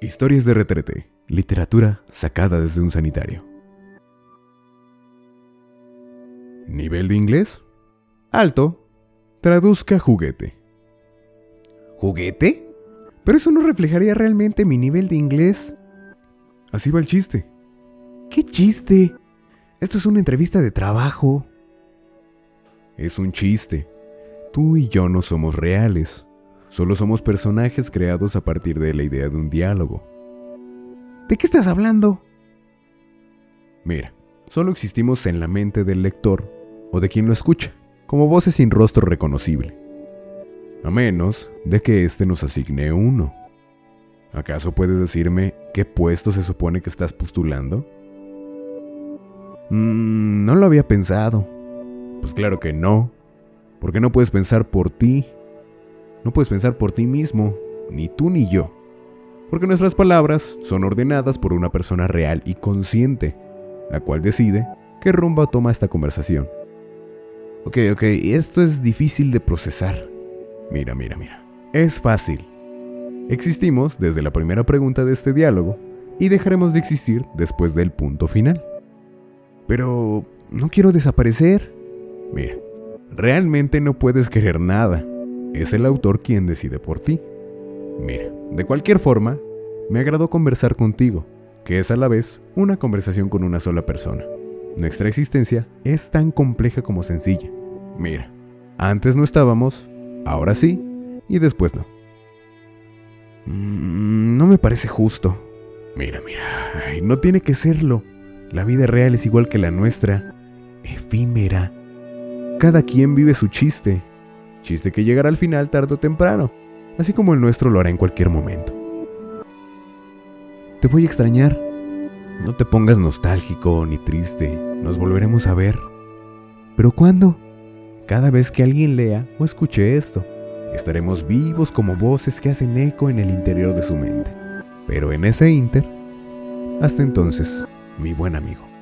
Historias de retrete. Literatura sacada desde un sanitario. Nivel de inglés. Alto. Traduzca juguete. ¿Juguete? Pero eso no reflejaría realmente mi nivel de inglés. Así va el chiste. ¿Qué chiste? Esto es una entrevista de trabajo. Es un chiste. Tú y yo no somos reales. Solo somos personajes creados a partir de la idea de un diálogo. ¿De qué estás hablando? Mira, solo existimos en la mente del lector o de quien lo escucha, como voces sin rostro reconocible. A menos de que éste nos asigne uno. ¿Acaso puedes decirme qué puesto se supone que estás postulando? Mm, no lo había pensado. Pues claro que no. Porque no puedes pensar por ti no puedes pensar por ti mismo, ni tú ni yo. Porque nuestras palabras son ordenadas por una persona real y consciente, la cual decide qué rumbo toma esta conversación. Ok, ok, esto es difícil de procesar. Mira, mira, mira. Es fácil. Existimos desde la primera pregunta de este diálogo y dejaremos de existir después del punto final. Pero no quiero desaparecer. Mira, realmente no puedes querer nada es el autor quien decide por ti. Mira, de cualquier forma, me agradó conversar contigo, que es a la vez una conversación con una sola persona. Nuestra existencia es tan compleja como sencilla. Mira, antes no estábamos, ahora sí, y después no. Mm, no me parece justo. Mira, mira, no tiene que serlo. La vida real es igual que la nuestra, efímera. Cada quien vive su chiste, chiste que llegará al final tarde o temprano, así como el nuestro lo hará en cualquier momento. Te voy a extrañar. No te pongas nostálgico ni triste, nos volveremos a ver. ¿Pero cuándo? Cada vez que alguien lea o escuche esto, estaremos vivos como voces que hacen eco en el interior de su mente. Pero en ese inter, hasta entonces, mi buen amigo.